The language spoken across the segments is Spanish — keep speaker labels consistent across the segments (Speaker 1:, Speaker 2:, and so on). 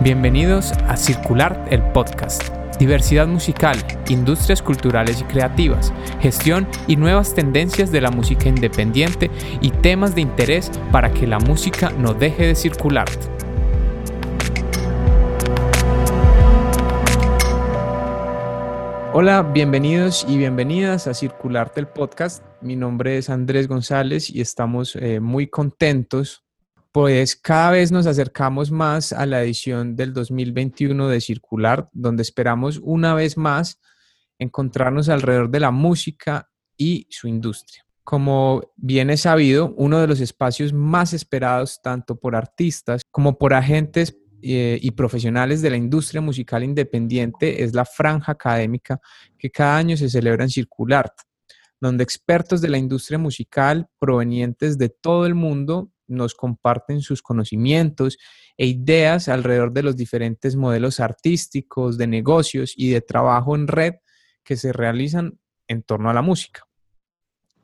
Speaker 1: Bienvenidos a Circular el Podcast. Diversidad musical, industrias culturales y creativas, gestión y nuevas tendencias de la música independiente y temas de interés para que la música no deje de circular. Hola, bienvenidos y bienvenidas a Circularte el Podcast. Mi nombre es Andrés González y estamos eh, muy contentos pues cada vez nos acercamos más a la edición del 2021 de Circular, donde esperamos una vez más encontrarnos alrededor de la música y su industria. Como bien es sabido, uno de los espacios más esperados tanto por artistas como por agentes eh, y profesionales de la industria musical independiente es la franja académica que cada año se celebra en Circular, donde expertos de la industria musical provenientes de todo el mundo nos comparten sus conocimientos e ideas alrededor de los diferentes modelos artísticos, de negocios y de trabajo en red que se realizan en torno a la música.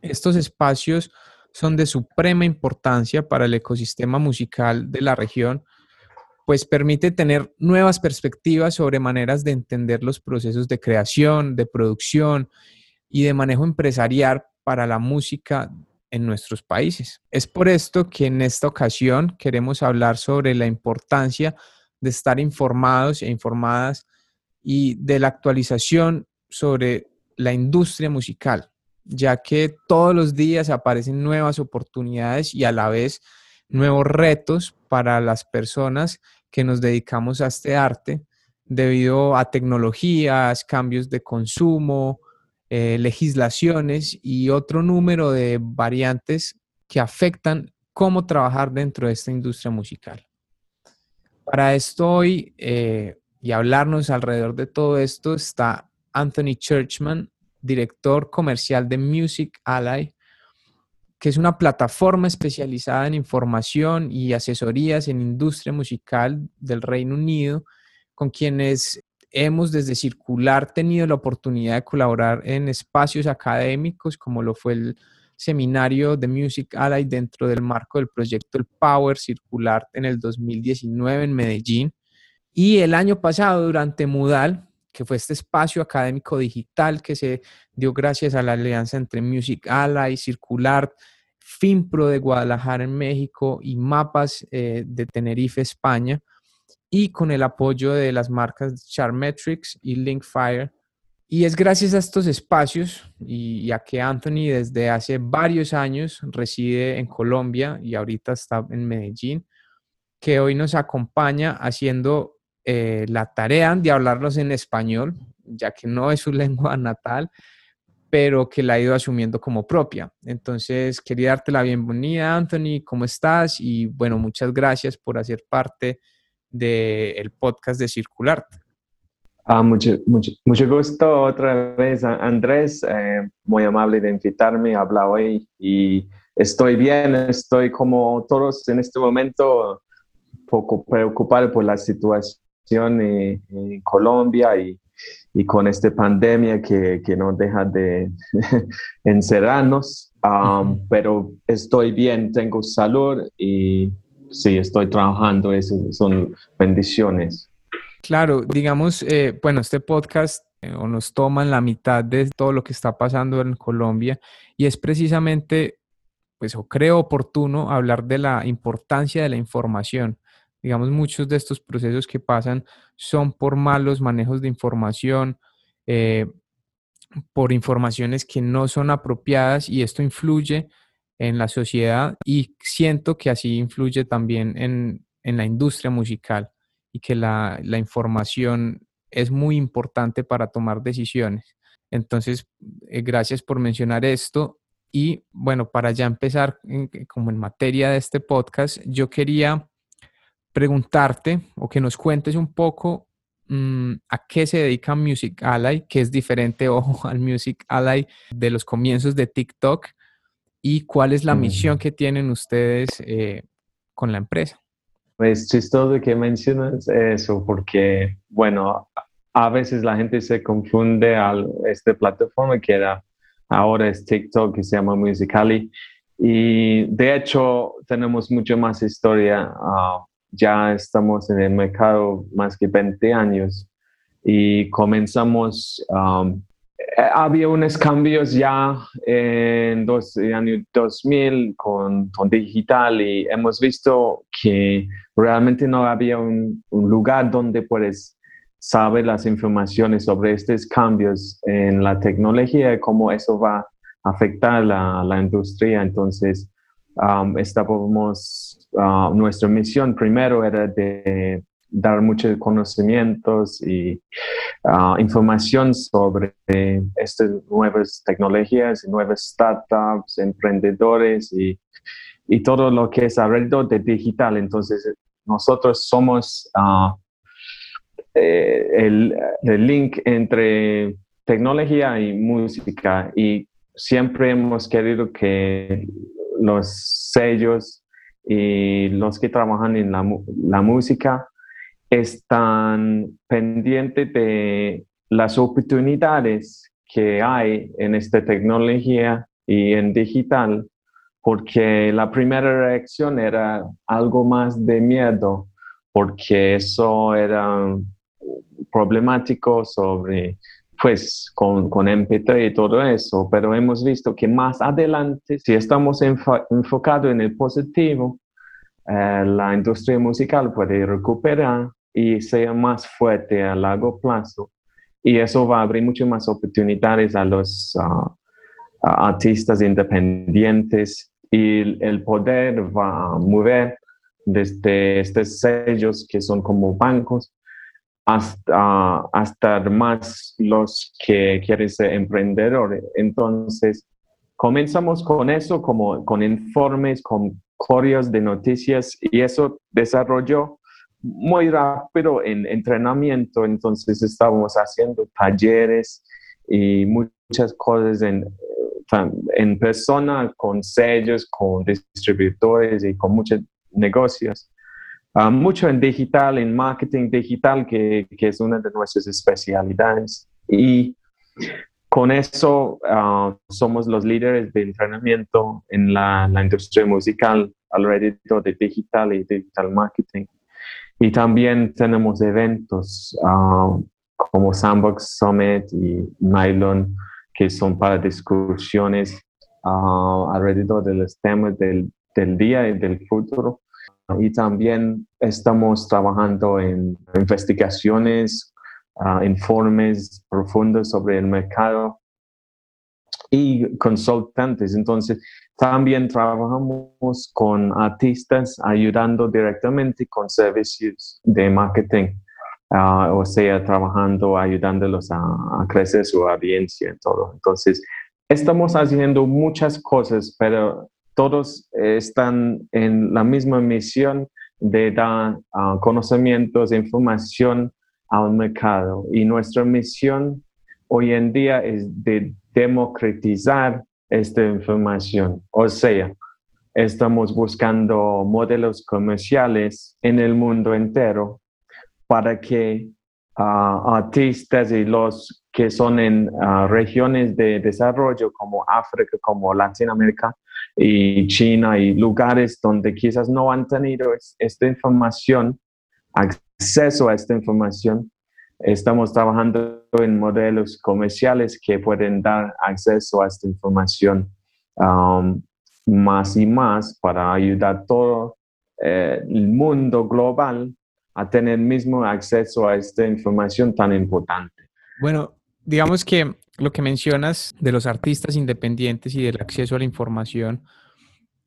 Speaker 1: Estos espacios son de suprema importancia para el ecosistema musical de la región, pues permite tener nuevas perspectivas sobre maneras de entender los procesos de creación, de producción y de manejo empresarial para la música en nuestros países. Es por esto que en esta ocasión queremos hablar sobre la importancia de estar informados e informadas y de la actualización sobre la industria musical, ya que todos los días aparecen nuevas oportunidades y a la vez nuevos retos para las personas que nos dedicamos a este arte debido a tecnologías, cambios de consumo, eh, legislaciones y otro número de variantes que afectan cómo trabajar dentro de esta industria musical. Para esto hoy eh, y hablarnos alrededor de todo esto está Anthony Churchman, director comercial de Music Ally, que es una plataforma especializada en información y asesorías en industria musical del Reino Unido, con quienes hemos desde Circular tenido la oportunidad de colaborar en espacios académicos como lo fue el seminario de Music Ally dentro del marco del proyecto El Power Circular en el 2019 en Medellín. Y el año pasado durante Mudal, que fue este espacio académico digital que se dio gracias a la alianza entre Music Ally, Circular, FinPro de Guadalajara en México y Mapas eh, de Tenerife, España y con el apoyo de las marcas Charmetrics y Linkfire. Y es gracias a estos espacios y, a que Anthony desde hace varios años reside en Colombia y ahorita está en Medellín, que hoy nos acompaña haciendo eh, la tarea de hablarlos en español, ya que no es su lengua natal, pero que la ha ido asumiendo como propia. Entonces, quería darte la bienvenida, Anthony, ¿cómo estás? Y bueno, muchas gracias por hacer parte del podcast de Circular.
Speaker 2: Ah, mucho, mucho, mucho gusto otra vez, Andrés. Eh, muy amable de invitarme a hablar hoy y estoy bien, estoy como todos en este momento poco preocupado por la situación en, Colombia y, y, con esta pandemia que, que no deja de encerrarnos. Um, pero estoy bien, tengo salud y sí, estoy trabajando, eso son bendiciones.
Speaker 1: Claro, digamos, eh, bueno, este podcast eh, nos toma en la mitad de todo lo que está pasando en Colombia y es precisamente, pues, o creo oportuno hablar de la importancia de la información. Digamos, muchos de estos procesos que pasan son por malos manejos de información, eh, por informaciones que no son apropiadas y esto influye en la sociedad y siento que así influye también en, la industria musical y que la, información es muy importante para tomar decisiones. Entonces, eh, gracias por mencionar esto. Y bueno, para ya empezar como en materia de este podcast, yo quería preguntarte o que nos cuentes un poco mm, a qué se dedica Music Ally, que es diferente, ojo, al Music Ally de los comienzos de TikTok y cuál es la misión que tienen ustedes eh, con la empresa.
Speaker 2: Pues chistoso que mencionas eso, porque, bueno, a veces la gente se confunde a esta plataforma que era, ahora es TikTok, que se llama Musically. Y de hecho, tenemos mucho más historia ah, ya estamos en el mercado más que 20 años y comenzamos, um, había unos cambios ya en dos, el año 2000 con, con, digital y hemos visto que realmente no había un, un lugar donde puedes saber las informaciones sobre estos cambios en la tecnología y cómo eso va a afectar la, la industria. Entonces, um, estábamos, uh, nuestra misión primero era de dar muchos conocimientos y uh, información sobre estas nuevas tecnologías, nuevas startups, emprendedores y, y, todo lo que es alrededor de digital. Entonces, nosotros somos uh, eh, el, el link entre tecnología y música y siempre hemos querido que los sellos y los que trabajan en la música están pendientes de las oportunidades que hay en esta tecnología y en digital, porque la primera reacción era algo más de miedo, porque eso era problemático sobre, pues, con, con MP3 y todo eso, pero hemos visto que más adelante, si estamos enfocados en el positivo, eh, la industria musical puede recuperar y sea más fuerte a largo plazo. Y eso va a abrir muchas más oportunidades a los ah, artistas independientes y el poder va a mover desde estos sellos que son como bancos hasta, hasta más los que quieren ser emprendedores. Entonces, comenzamos con eso, como con informes, con corios de noticias y eso desarrolló muy rápido en entrenamiento, entonces estábamos haciendo talleres y muchas cosas en, en persona, con sellos, con distribuidores y con muchos negocios. Ah, mucho en digital, en marketing digital, que, que, es una de nuestras especialidades. Y con eso ah, somos los líderes de entrenamiento en la, industria musical alrededor de digital y digital marketing. Y también tenemos eventos ah, como Sandbox Summit y Nylon, que son para discusiones uh, alrededor de los temas del, del, día y del futuro. Y también estamos trabajando en investigaciones, uh, informes profundos sobre el mercado y consultantes. Entonces, también trabajamos con artistas ayudando directamente con servicios de marketing, ah, o sea, trabajando, ayudándolos a, crecer su audiencia y todo. Entonces, estamos haciendo muchas cosas, pero todos están en la misma misión de dar uh, conocimientos, información al mercado. Y nuestra misión hoy en día es de democratizar esta información. O sea, estamos buscando modelos comerciales en el mundo entero para que ah, artistas y los que son en ah, regiones de desarrollo como África, como Latinoamérica y China y lugares donde quizás no han tenido esta información, acceso a esta información, Estamos trabajando en modelos comerciales que pueden dar acceso a esta información um, más y más para ayudar a todo eh, el mundo global a tener mismo acceso a esta información tan importante.
Speaker 1: Bueno, digamos que lo que mencionas de los artistas independientes y del acceso a la información,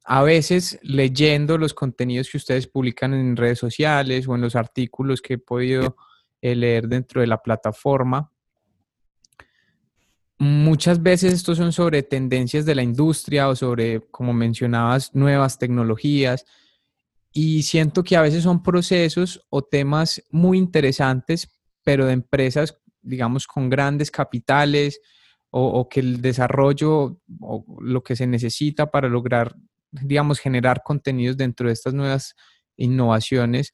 Speaker 1: a veces leyendo los contenidos que ustedes publican en redes sociales o en los artículos que he podido leer dentro de la plataforma. Muchas veces estos son sobre tendencias de la industria o sobre, como mencionabas, nuevas tecnologías. Y siento que a veces son procesos o temas muy interesantes, pero de empresas, digamos, con grandes capitales o, o que el desarrollo o lo que se necesita para lograr, digamos, generar contenidos dentro de estas nuevas innovaciones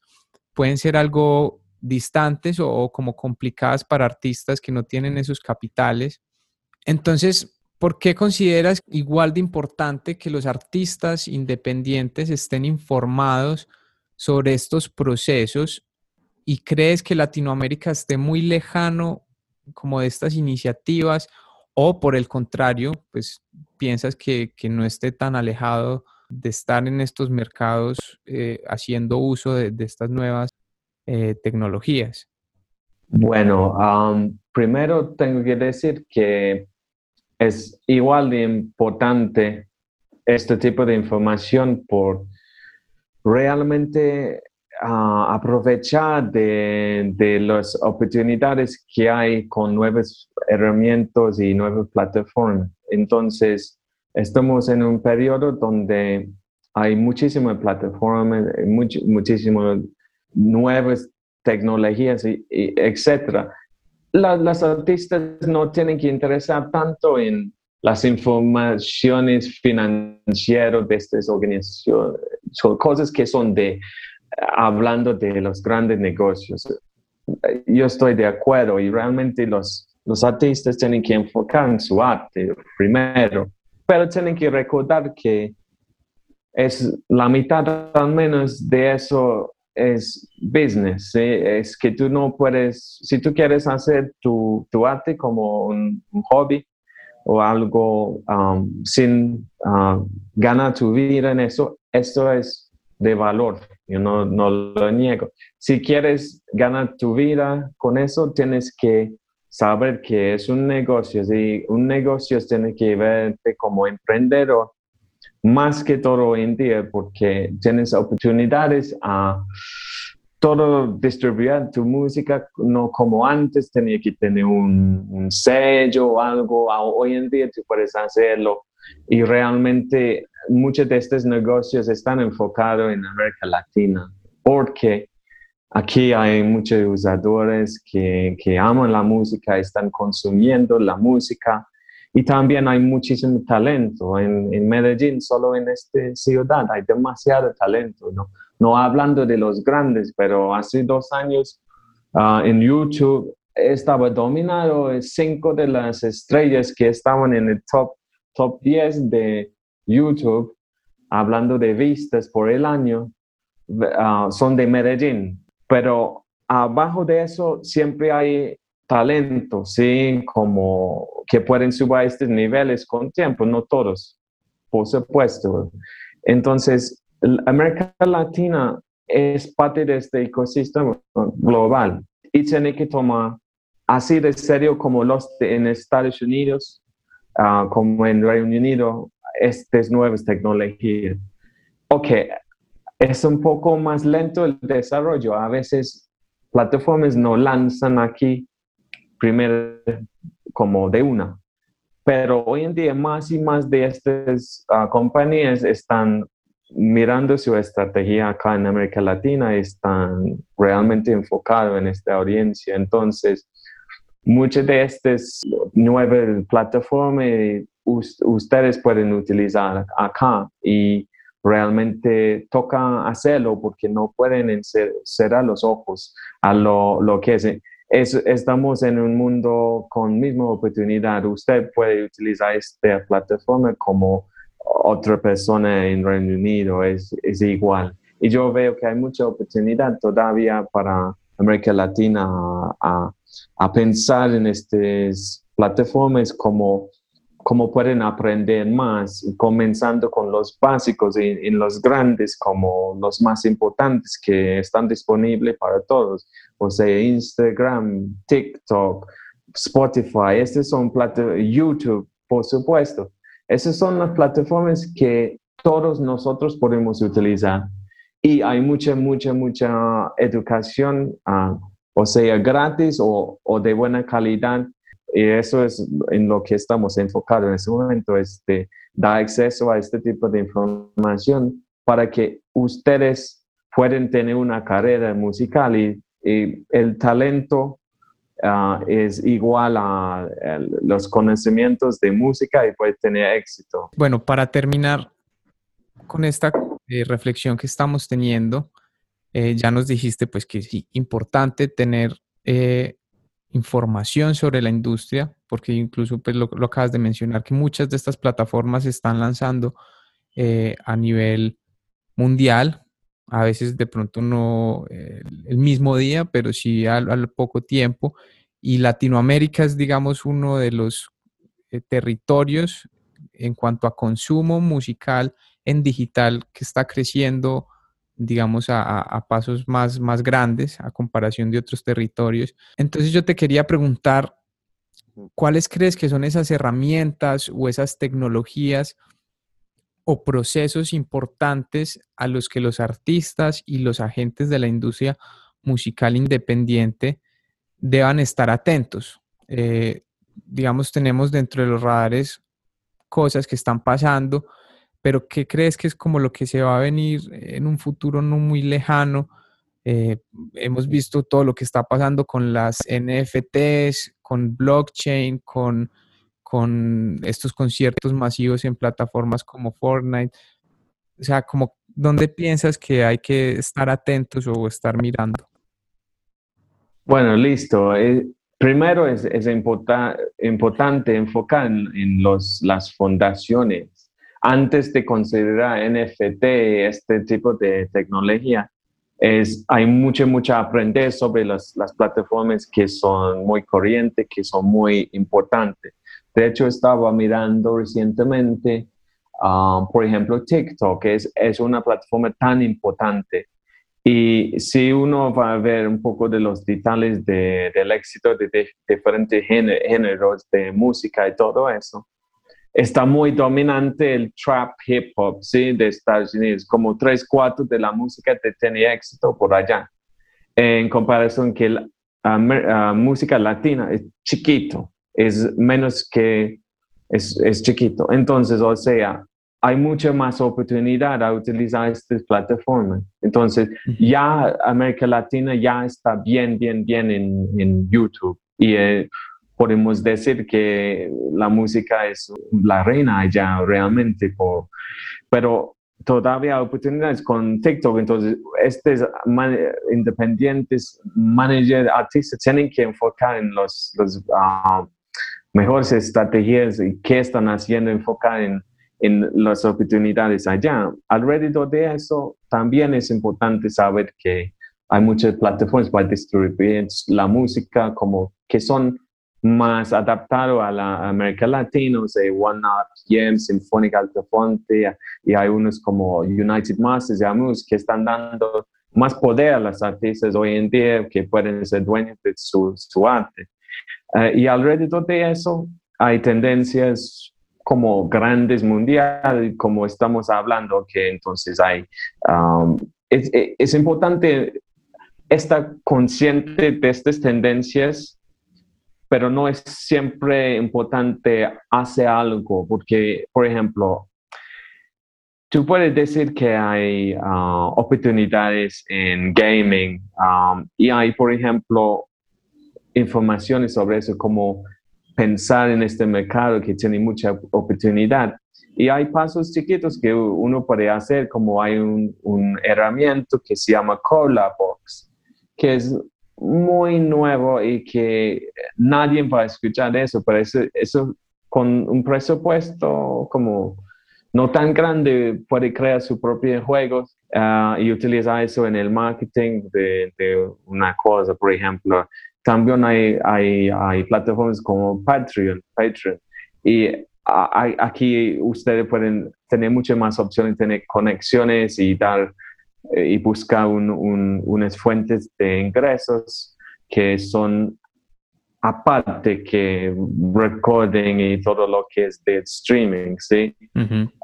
Speaker 1: pueden ser algo distantes o, como complicadas para artistas que no tienen esos capitales. Entonces, ¿por qué consideras igual de importante que los artistas independientes estén informados sobre estos procesos y crees que Latinoamérica esté muy lejano como de estas iniciativas o por el contrario, pues piensas que, no esté tan alejado de estar en estos mercados eh, haciendo uso de, estas nuevas eh, tecnologías?
Speaker 2: Bueno, primero tengo que decir que es igual de importante este tipo de información por realmente aprovechar de, las oportunidades que hay con nuevas herramientas y nuevas plataformas. Entonces, estamos en un periodo donde hay muchísimas plataformas, muchísimas nuevas tecnologías, etcétera. las artistas no tienen que interesar tanto en las informaciones financieras de estas organizaciones, son cosas que son de, hablando de los grandes negocios. Yo estoy de acuerdo y realmente los, los artistas tienen que enfocar en su arte primero, pero tienen que recordar que es la mitad al menos de eso es business, es que tú no puedes, si tú quieres hacer tu, tu arte como un, hobby o algo um, sin uh, ganar tu vida en eso, esto es de valor, yo no, no lo niego. Si quieres ganar tu vida con eso, tienes que saber que es un negocio, y un negocio tiene que verte como emprendedor más que todo hoy en día porque tienes oportunidades a todo distribuir tu música, no como antes tenía que tener un, sello o algo, hoy en día tú puedes hacerlo y realmente muchos de estos negocios están enfocados en América Latina porque aquí hay muchos usadores que, que aman la música, están consumiendo la música y también hay muchísimo talento en, en, Medellín, solo en esta ciudad hay demasiado talento, ¿no? No hablando de los grandes, pero hace dos años ah, en YouTube estaba dominado cinco de las estrellas que estaban en el top, top 10 de YouTube, hablando de vistas por el año, ah, son de Medellín. Pero abajo de eso siempre hay talento, ¿sí? Como que pueden subir a estos niveles con tiempo, no todos, por supuesto. Entonces, América Latina es parte de este ecosistema global y tiene que tomar así de serio como los en Estados Unidos, ah, como en Reino Unido, estas nuevas tecnologías. Ok, es un poco más lento el desarrollo. A veces plataformas no lanzan aquí primero como de una. Pero hoy en día más y más de estas ah, compañías están mirando su estrategia acá en América Latina, están realmente enfocados en esta audiencia. Entonces, muchas de estas nuevas plataformas ustedes pueden utilizar acá y realmente toca hacerlo porque no pueden cerrar los ojos a lo, lo que es estamos en un mundo con misma oportunidad. Usted puede utilizar esta plataforma como otra persona en Reino Unido, es, igual. Y yo veo que hay mucha oportunidad todavía para América Latina pensar en estas plataformas como cómo pueden aprender más, comenzando con los básicos y, en los grandes como los más importantes que están disponibles para todos, o sea, Instagram, TikTok, Spotify, estas son YouTube, por supuesto. Esas son las plataformas que todos nosotros podemos utilizar y hay mucha, mucha, mucha educación, ah, o sea, gratis o, o de buena calidad y eso es en lo que estamos enfocados en este momento, este, da acceso a este tipo de información para que ustedes puedan tener una carrera musical y, el talento ah, es igual a, los conocimientos de música y puede tener éxito.
Speaker 1: Bueno, para terminar con esta eh, reflexión que estamos teniendo, eh, ya nos dijiste pues que es importante tener eh, información sobre la industria, porque incluso pues lo, acabas de mencionar, que muchas de estas plataformas se están lanzando eh, a nivel mundial a veces de pronto no el mismo día, pero sí al, poco tiempo. Y Latinoamérica es, digamos, uno de los territorios en cuanto a consumo musical en digital que está creciendo, digamos, a, pasos más, más grandes a comparación de otros territorios. Entonces yo te quería preguntar, ¿cuáles crees que son esas herramientas o esas tecnologías o procesos importantes a los que los artistas y los agentes de la industria musical independiente deban estar atentos? Eh, digamos, tenemos dentro de los radares cosas que están pasando, pero ¿qué crees que es como lo que se va a venir en un futuro no muy lejano? Eh, hemos visto todo lo que está pasando con las NFTs, con blockchain, con, con estos conciertos masivos en plataformas como Fortnite. O sea, como, ¿dónde piensas que hay que estar atentos o estar mirando?
Speaker 2: Bueno, listo. Eh, primero es, es importante enfocar en, los, las fundaciones. Antes de considerar NFT, este tipo de tecnología, es, hay mucho, mucho aprender sobre las, las plataformas que son muy corrientes, que son muy importantes. De hecho, estaba mirando recientemente, ah, por ejemplo, TikTok, es, es una plataforma tan importante y si uno va a ver un poco de los detalles del éxito de, diferentes géneros de música y todo eso, está muy dominante el trap hip hop, ¿sí? De Estados Unidos, como tres cuartos de la música que tenía éxito por allá, en comparación que la música latina es chiquito, es menos que, es, es chiquito. Entonces, o sea, hay mucha más oportunidad a utilizar estas plataformas. Entonces, ya América Latina ya está bien, bien, bien en, en YouTube. Y eh, podemos decir que la música es la reina allá realmente. Pero todavía hay oportunidades con TikTok. Entonces, estos independientes, managers, artistas, tienen que enfocar en los, los ah, mejores estrategias y qué están haciendo, enfocar en en las oportunidades allá. Alrededor de eso, también es importante saber que hay muchas plataformas para distribuir la música como que son más adaptadas a la América Latina, o sea, One Up, Jam, Sinfónica Altafonte, y hay unos como United Masters y que están dando más poder a las artistas hoy en día que pueden ser dueños de su, arte. Eh, y alrededor de eso hay tendencias como grandes mundiales, como estamos hablando, que entonces hay, um, es, es, importante estar consciente de estas tendencias, pero no es siempre importante hacer algo, porque, por ejemplo, tú puedes decir que hay uh, oportunidades en gaming um, y hay, por ejemplo, informaciones sobre eso como pensar en este mercado que tiene mucha oportunidad. Y hay pasos chiquitos que uno puede hacer, como hay un, un herramienta que se llama Box, que es muy nuevo y que nadie va a escuchar eso, pero eso, eso con un presupuesto como no tan grande puede crear su propio juegos ah, y utilizar eso en el marketing de, una cosa, por ejemplo, también hay, hay, hay plataformas como Patreon, Patreon. Y aquí ustedes pueden tener muchas más opciones, tener conexiones y dar eh, y buscar un, unas fuentes de ingresos que son aparte que recording y todo lo que es de streaming, ¿sí?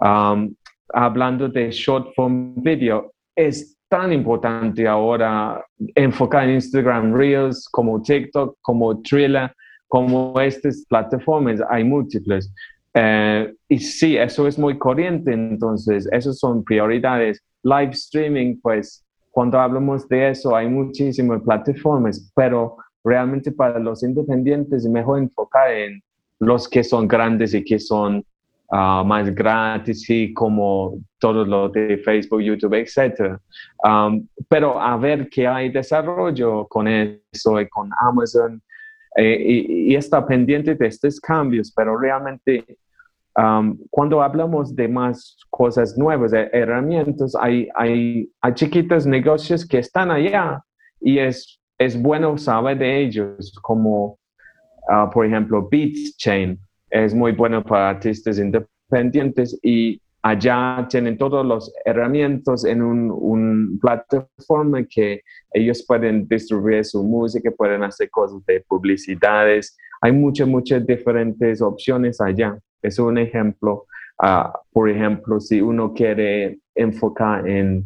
Speaker 2: Um, hablando de short form video, es tan importante ahora enfocar en Instagram Reels, como TikTok, como Trilla, como estas plataformas, hay múltiples. Eh, y sí, eso es muy corriente, entonces, esas son prioridades. Live streaming, pues, cuando hablamos de eso, hay muchísimas plataformas, pero realmente para los independientes es mejor enfocar en los que son grandes y que son Ah, más gratis y como todo lo de Facebook, YouTube, etc. Pero a ver que hay desarrollo con eso y con Amazon eh, y, está pendiente de estos cambios, pero realmente cuando hablamos de más cosas nuevas, herramientas, hay, hay, hay chiquitos negocios que están allá y es, es bueno saber de ellos, como ah, por ejemplo BeatChain, es muy bueno para artistas independientes y allá tienen todas las herramientas en una un plataforma que ellos pueden distribuir su música, pueden hacer cosas de publicidades. Hay muchas, muchas diferentes opciones allá. Es un ejemplo. Ah, por ejemplo, si uno quiere enfocar en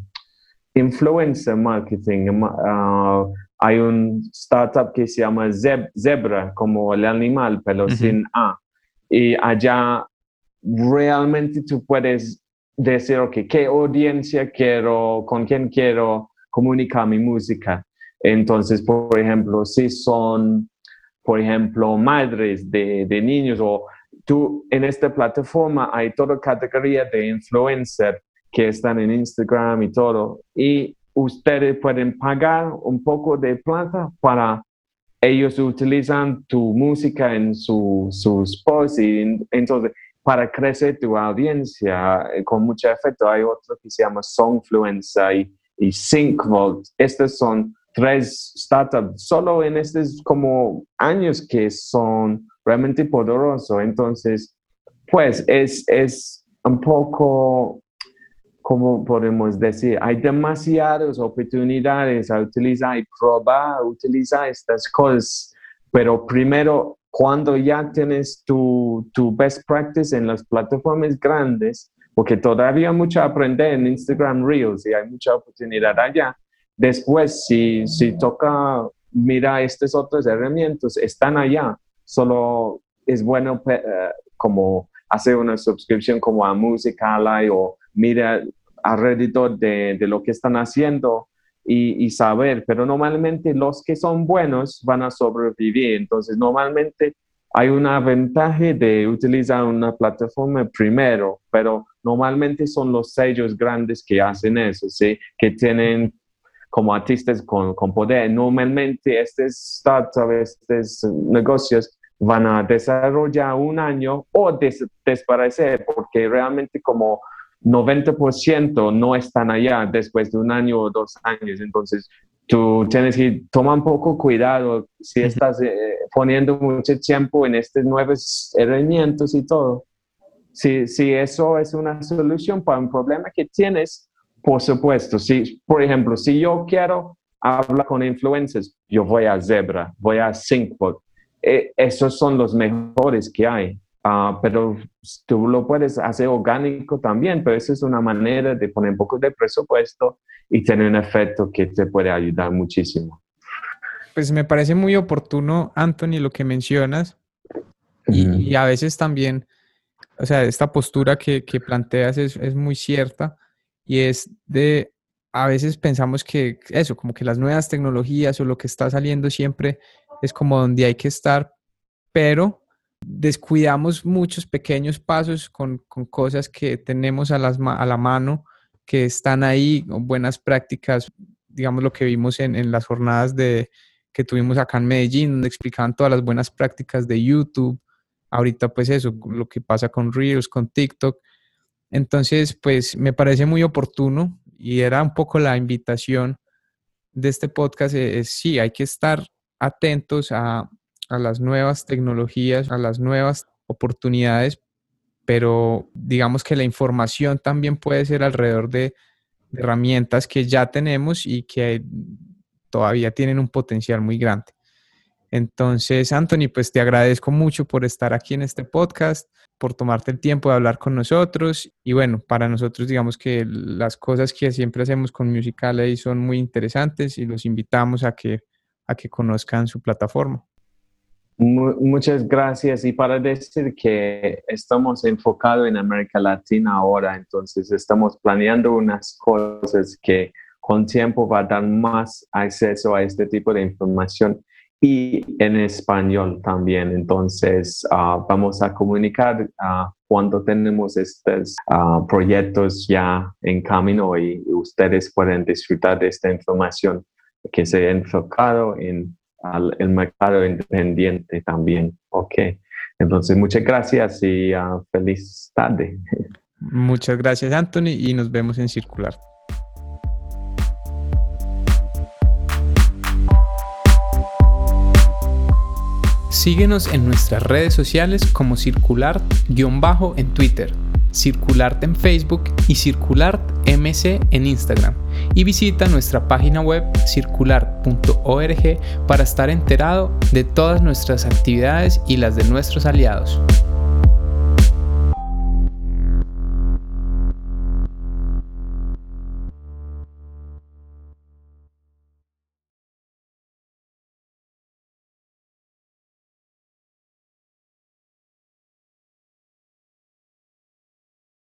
Speaker 2: influencer marketing, uh, hay un startup que se llama Zebra, como el animal, pero sin A. Y allá realmente tú puedes decir, ok, qué audiencia quiero, con quién quiero comunicar mi música. Entonces, por ejemplo, si son, por ejemplo, madres de, de niños o tú en esta plataforma hay toda categoría de influencer que están en Instagram y todo. Y ustedes pueden pagar un poco de plata para ellos utilizan tu música en su, sus posts y entonces para crecer tu audiencia eh, con mucho efecto. Hay otro que se llama Songfluencer y, y SyncVolt. Estos son tres startups solo en estos como años que son realmente poderosos. Entonces, pues es, es un poco, como podemos decir, hay demasiadas oportunidades a utilizar y probar, utilizar estas cosas, pero primero cuando ya tienes tu, tu best practice en las plataformas grandes, porque todavía hay mucho a aprender en Instagram Reels y hay mucha oportunidad allá. Después, si, si toca mira estas otras herramientas, están allá. Solo es bueno eh, como hacer una suscripción como a Musicali o mira alrededor de, de lo que están haciendo y, saber, pero normalmente los que son buenos van a sobrevivir. Entonces, normalmente hay una ventaja de utilizar una plataforma primero, pero normalmente son los sellos grandes que hacen eso, ¿sí? Que tienen como artistas con, con poder. Normalmente estos startups, estos negocios van a desarrollar un año o des desaparecer porque realmente como 90% no están allá después de un año o dos años. Entonces, tú tienes que tomar un poco cuidado si estás eh, poniendo mucho tiempo en estos nuevos herramientas y todo. Si, si eso es una solución para un problema que tienes, por supuesto. Si, por ejemplo, si yo quiero hablar con influencers, yo voy a Zebra, voy a Syncbot. Eh, esos son los mejores que hay. Ah, pero tú lo puedes hacer orgánico también, pero eso es una manera de poner un poco de presupuesto y tener un efecto que te puede ayudar muchísimo.
Speaker 1: Pues me parece muy oportuno, Anthony, lo que mencionas. y, a veces también, o sea, esta postura que, que planteas es, es, muy cierta y es de, a veces pensamos que eso, como que las nuevas tecnologías o lo que está saliendo siempre es como donde hay que estar, pero descuidamos muchos pequeños pasos con, cosas que tenemos a, las, a la mano, que están ahí, buenas prácticas, digamos lo que vimos en, las jornadas de, que tuvimos acá en Medellín, donde explicaban todas las buenas prácticas de YouTube. Ahorita pues eso, lo que pasa con Reels, con TikTok. Entonces, pues me parece muy oportuno y era un poco la invitación de este podcast, es, es sí, hay que estar atentos a, a las nuevas tecnologías, a las nuevas oportunidades, pero digamos que la información también puede ser alrededor de, herramientas que ya tenemos y que todavía tienen un potencial muy grande. Entonces, Anthony, pues te agradezco mucho por estar aquí en este podcast, por tomarte el tiempo de hablar con nosotros. Y bueno, para nosotros, digamos que las cosas que siempre hacemos con Musical.ly son muy interesantes y los invitamos a que, a que conozcan su plataforma
Speaker 2: muchas gracias. Y para decir que estamos enfocados en América Latina ahora, entonces estamos planeando unas cosas que con tiempo va a dar más acceso a este tipo de información y en español también. Entonces ah, vamos a comunicar uh, cuando tenemos estos ah, proyectos ya en camino y ustedes pueden disfrutar de esta información que se ha enfocado en el mercado independiente también. Ok. Entonces, muchas gracias y feliz tarde.
Speaker 1: Muchas gracias, Anthony, y nos vemos en Circular. Síguenos en nuestras redes sociales como circular-bajo en Twitter, circularte en Facebook y circular MC en Instagram. Y visita nuestra página web circular.org para estar enterado de todas nuestras actividades y las de nuestros aliados.